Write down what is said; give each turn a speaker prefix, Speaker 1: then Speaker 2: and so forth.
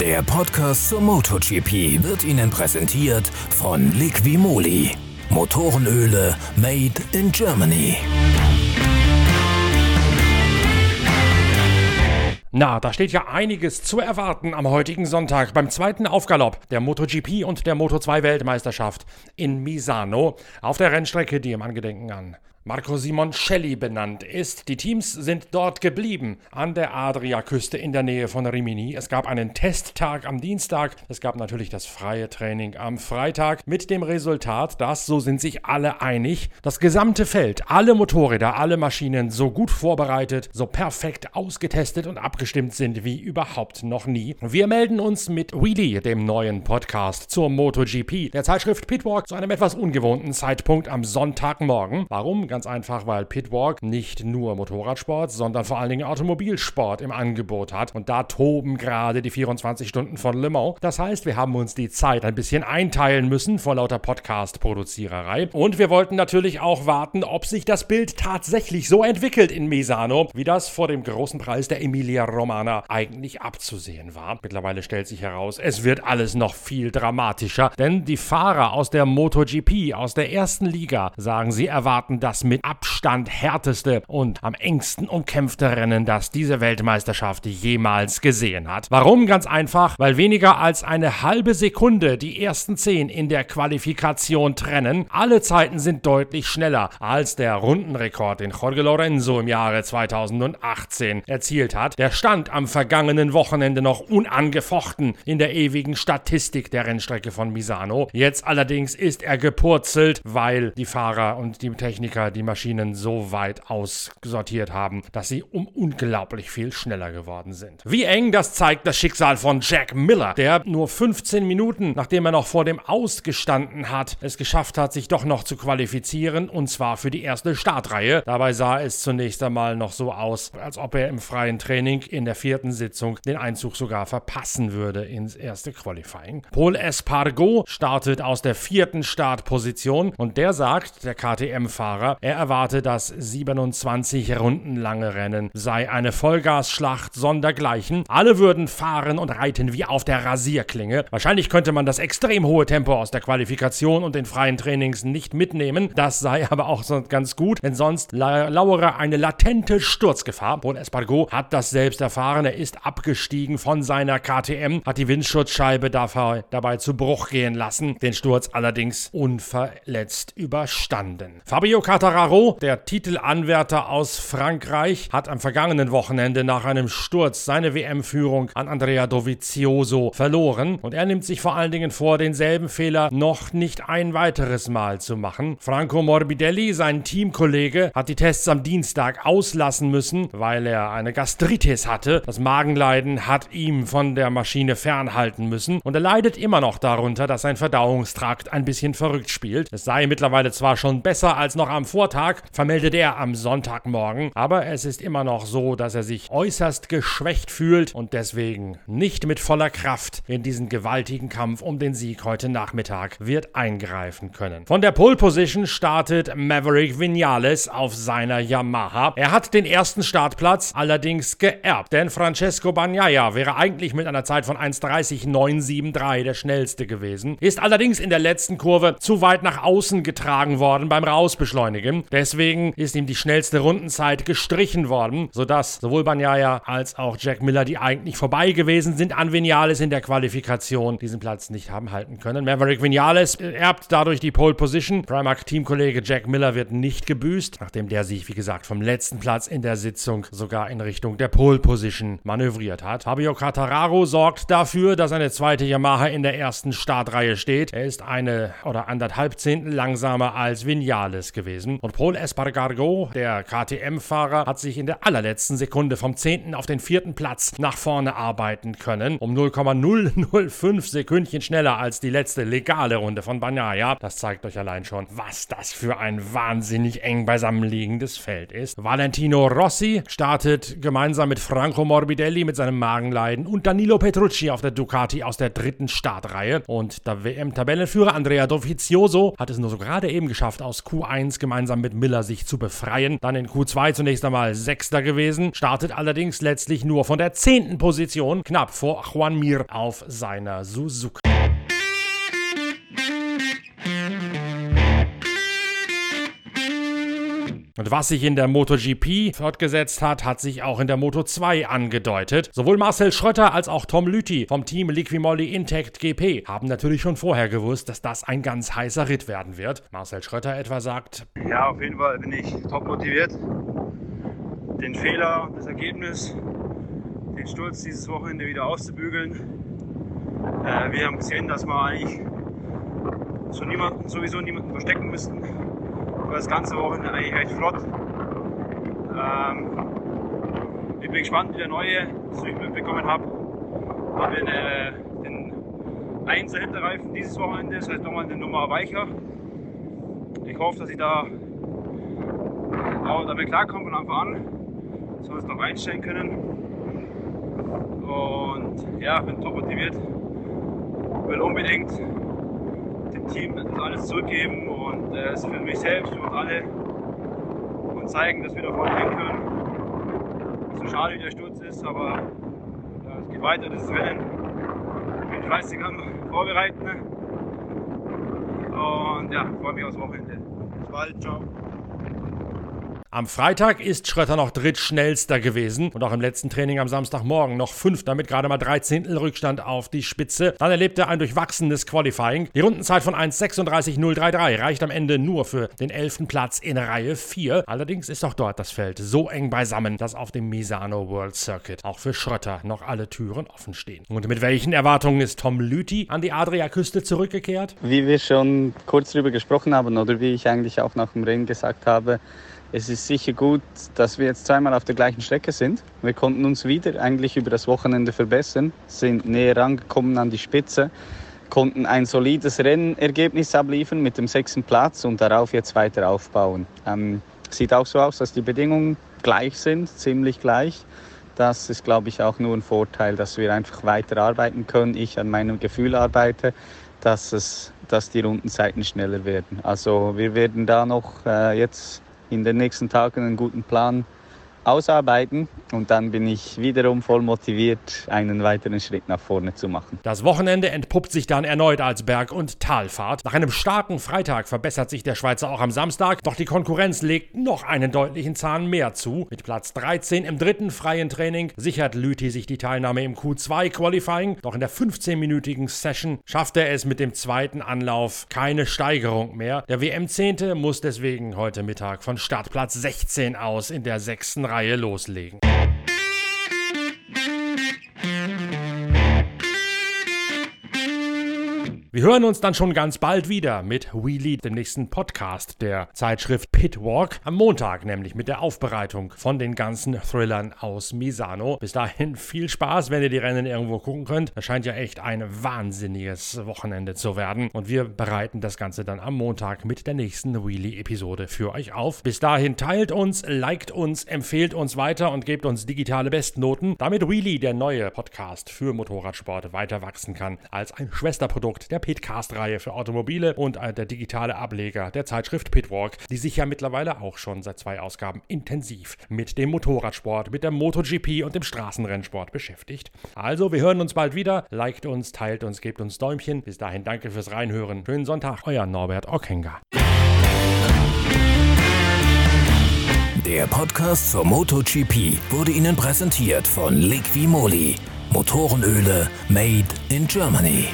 Speaker 1: Der Podcast zur MotoGP wird Ihnen präsentiert von Liquimoli. Motorenöle made in Germany.
Speaker 2: Na, da steht ja einiges zu erwarten am heutigen Sonntag beim zweiten Aufgalopp der MotoGP und der Moto2 Weltmeisterschaft in Misano auf der Rennstrecke, die im Angedenken an Marco Simoncelli benannt ist. Die Teams sind dort geblieben, an der Adria-Küste in der Nähe von Rimini. Es gab einen Testtag am Dienstag, es gab natürlich das freie Training am Freitag mit dem Resultat, dass, so sind sich alle einig, das gesamte Feld, alle Motorräder, alle Maschinen so gut vorbereitet, so perfekt ausgetestet und abgestimmt sind wie überhaupt noch nie. Wir melden uns mit Wheelie, dem neuen Podcast zur MotoGP, der Zeitschrift Pitwalk, zu einem etwas ungewohnten Zeitpunkt am Sonntagmorgen. Warum? Ganz einfach, weil Pitwalk nicht nur Motorradsport, sondern vor allen Dingen Automobilsport im Angebot hat. Und da toben gerade die 24 Stunden von Le Mans. Das heißt, wir haben uns die Zeit ein bisschen einteilen müssen vor lauter Podcast-Produziererei. Und wir wollten natürlich auch warten, ob sich das Bild tatsächlich so entwickelt in Misano, wie das vor dem großen Preis der Emilia Romana eigentlich abzusehen war. Mittlerweile stellt sich heraus, es wird alles noch viel dramatischer, denn die Fahrer aus der MotoGP, aus der ersten Liga, sagen, sie erwarten das mit Abstand härteste und am engsten umkämpfte Rennen, das diese Weltmeisterschaft jemals gesehen hat. Warum? Ganz einfach, weil weniger als eine halbe Sekunde die ersten zehn in der Qualifikation trennen. Alle Zeiten sind deutlich schneller als der Rundenrekord, den Jorge Lorenzo im Jahre 2018 erzielt hat. Der stand am vergangenen Wochenende noch unangefochten in der ewigen Statistik der Rennstrecke von Misano. Jetzt allerdings ist er gepurzelt, weil die Fahrer und die Techniker die Maschinen so weit aussortiert haben, dass sie um unglaublich viel schneller geworden sind. Wie eng, das zeigt das Schicksal von Jack Miller, der nur 15 Minuten, nachdem er noch vor dem Aus gestanden hat, es geschafft hat, sich doch noch zu qualifizieren, und zwar für die erste Startreihe. Dabei sah es zunächst einmal noch so aus, als ob er im freien Training in der vierten Sitzung den Einzug sogar verpassen würde ins erste Qualifying. Paul Espargo startet aus der vierten Startposition und der sagt, der KTM-Fahrer, er erwarte das 27 Runden lange Rennen sei eine Vollgasschlacht sondergleichen. Alle würden fahren und reiten wie auf der Rasierklinge. Wahrscheinlich könnte man das extrem hohe Tempo aus der Qualifikation und den freien Trainings nicht mitnehmen. Das sei aber auch ganz gut, denn sonst la lauere eine latente Sturzgefahr. Paul Espargo hat das selbst erfahren. Er ist abgestiegen von seiner KTM, hat die Windschutzscheibe dabei zu Bruch gehen lassen, den Sturz allerdings unverletzt überstanden. Fabio Carter Quartararo, der Titelanwärter aus Frankreich, hat am vergangenen Wochenende nach einem Sturz seine WM-Führung an Andrea Dovizioso verloren und er nimmt sich vor allen Dingen vor, denselben Fehler noch nicht ein weiteres Mal zu machen. Franco Morbidelli, sein Teamkollege, hat die Tests am Dienstag auslassen müssen, weil er eine Gastritis hatte. Das Magenleiden hat ihm von der Maschine fernhalten müssen und er leidet immer noch darunter, dass sein Verdauungstrakt ein bisschen verrückt spielt. Es sei mittlerweile zwar schon besser als noch am Vortag, Vortag vermeldet er am Sonntagmorgen. Aber es ist immer noch so, dass er sich äußerst geschwächt fühlt und deswegen nicht mit voller Kraft in diesen gewaltigen Kampf um den Sieg heute Nachmittag wird eingreifen können. Von der Pole Position startet Maverick Vinales auf seiner Yamaha. Er hat den ersten Startplatz allerdings geerbt, denn Francesco Bagnaia wäre eigentlich mit einer Zeit von 1.30.973 der schnellste gewesen, ist allerdings in der letzten Kurve zu weit nach außen getragen worden beim Rausbeschleunigen. Film. Deswegen ist ihm die schnellste Rundenzeit gestrichen worden, sodass sowohl Banyaya als auch Jack Miller, die eigentlich vorbei gewesen sind an Vinales in der Qualifikation, diesen Platz nicht haben halten können. Maverick Vinales erbt dadurch die Pole Position. Primark-Teamkollege Jack Miller wird nicht gebüßt, nachdem der sich, wie gesagt, vom letzten Platz in der Sitzung sogar in Richtung der Pole Position manövriert hat. Fabio Cattararo sorgt dafür, dass eine zweite Yamaha in der ersten Startreihe steht. Er ist eine oder anderthalb Zehntel langsamer als Vinales gewesen. Und Paul Espargargo, der KTM-Fahrer, hat sich in der allerletzten Sekunde vom 10. auf den 4. Platz nach vorne arbeiten können. Um 0,005 Sekündchen schneller als die letzte legale Runde von Bagnaia. Das zeigt euch allein schon, was das für ein wahnsinnig eng beisammenliegendes Feld ist. Valentino Rossi startet gemeinsam mit Franco Morbidelli mit seinem Magenleiden und Danilo Petrucci auf der Ducati aus der dritten Startreihe. Und der WM-Tabellenführer Andrea Dovizioso hat es nur so gerade eben geschafft, aus Q1 gemeinsam gemeinsam mit Miller sich zu befreien. Dann in Q2 zunächst einmal Sechster gewesen, startet allerdings letztlich nur von der zehnten Position, knapp vor Juan Mir auf seiner Suzuki. Und was sich in der MotoGP fortgesetzt hat, hat sich auch in der Moto2 angedeutet. Sowohl Marcel Schröter als auch Tom Lüthi vom Team Liquimolli Intact GP haben natürlich schon vorher gewusst, dass das ein ganz heißer Ritt werden wird. Marcel Schröter etwa sagt:
Speaker 3: Ja, auf jeden Fall bin ich top motiviert. Den Fehler, das Ergebnis, den Sturz dieses Wochenende wieder auszubügeln. Äh, wir haben gesehen, dass wir eigentlich so niemanden, sowieso niemanden verstecken müssten war das ganze Wochenende eigentlich recht flott. Ähm, ich bin gespannt, wie der neue, ich mitbekommen habe, haben wir eine, den 1er Hinterreifen dieses Wochenende, das heißt nochmal eine Nummer weicher. Ich hoffe, dass ich da auch damit klarkomme von Anfang an, dass wir es noch einstellen können. Und ja, bin top motiviert, will unbedingt dem Team alles zurückgeben und äh, es für mich selbst, uns alle und zeigen, dass wir da vorne hin können. So schade wie der Sturz ist, aber ja, es geht weiter, das Rennen. Ich bin fleißig am Vorbereiten und ja, freue mich aufs Wochenende. Bis bald, ciao.
Speaker 2: Am Freitag ist Schröter noch drittschnellster gewesen und auch im letzten Training am Samstagmorgen noch fünfter mit gerade mal 13 Rückstand auf die Spitze. Dann erlebte er ein durchwachsenes Qualifying. Die Rundenzeit von 1.36.033 reicht am Ende nur für den 11. Platz in Reihe 4. Allerdings ist auch dort das Feld so eng beisammen, dass auf dem Misano World Circuit auch für Schröter noch alle Türen offen stehen. Und mit welchen Erwartungen ist Tom Lüthi an die Adriaküste zurückgekehrt?
Speaker 4: Wie wir schon kurz darüber gesprochen haben oder wie ich eigentlich auch nach dem Rennen gesagt habe, es ist sicher gut, dass wir jetzt zweimal auf der gleichen Strecke sind. Wir konnten uns wieder eigentlich über das Wochenende verbessern, sind näher rangekommen an die Spitze, konnten ein solides Rennergebnis abliefern mit dem sechsten Platz und darauf jetzt weiter aufbauen. Ähm, sieht auch so aus, dass die Bedingungen gleich sind, ziemlich gleich. Das ist, glaube ich, auch nur ein Vorteil, dass wir einfach weiter arbeiten können. Ich an meinem Gefühl arbeite, dass, es, dass die Rundenzeiten schneller werden. Also wir werden da noch äh, jetzt in den nächsten Tagen einen guten Plan ausarbeiten und dann bin ich wiederum voll motiviert, einen weiteren Schritt nach vorne zu machen.
Speaker 2: Das Wochenende entpuppt sich dann erneut als Berg- und Talfahrt. Nach einem starken Freitag verbessert sich der Schweizer auch am Samstag, doch die Konkurrenz legt noch einen deutlichen Zahn mehr zu. Mit Platz 13 im dritten freien Training sichert Lüthi sich die Teilnahme im Q2 Qualifying, doch in der 15-minütigen Session schafft er es mit dem zweiten Anlauf keine Steigerung mehr. Der WM-Zehnte muss deswegen heute Mittag von Startplatz 16 aus in der sechsten Reihe loslegen. Wir hören uns dann schon ganz bald wieder mit Wheelie, dem nächsten Podcast der Zeitschrift Pitwalk. Am Montag nämlich mit der Aufbereitung von den ganzen Thrillern aus Misano. Bis dahin viel Spaß, wenn ihr die Rennen irgendwo gucken könnt. Das scheint ja echt ein wahnsinniges Wochenende zu werden. Und wir bereiten das Ganze dann am Montag mit der nächsten Wheelie-Episode für euch auf. Bis dahin teilt uns, liked uns, empfehlt uns weiter und gebt uns digitale Bestnoten, damit Wheelie, der neue Podcast für Motorradsport, weiter wachsen kann als ein Schwesterprodukt der Pitcast-Reihe für Automobile und äh, der digitale Ableger der Zeitschrift Pitwalk, die sich ja mittlerweile auch schon seit zwei Ausgaben intensiv mit dem Motorradsport, mit der MotoGP und dem Straßenrennsport beschäftigt. Also, wir hören uns bald wieder. Liked uns, teilt uns, gebt uns Däumchen. Bis dahin danke fürs Reinhören. Schönen Sonntag, euer Norbert Ockenger.
Speaker 1: Der Podcast zur MotoGP wurde Ihnen präsentiert von Liqui Moly. Motorenöle made in Germany.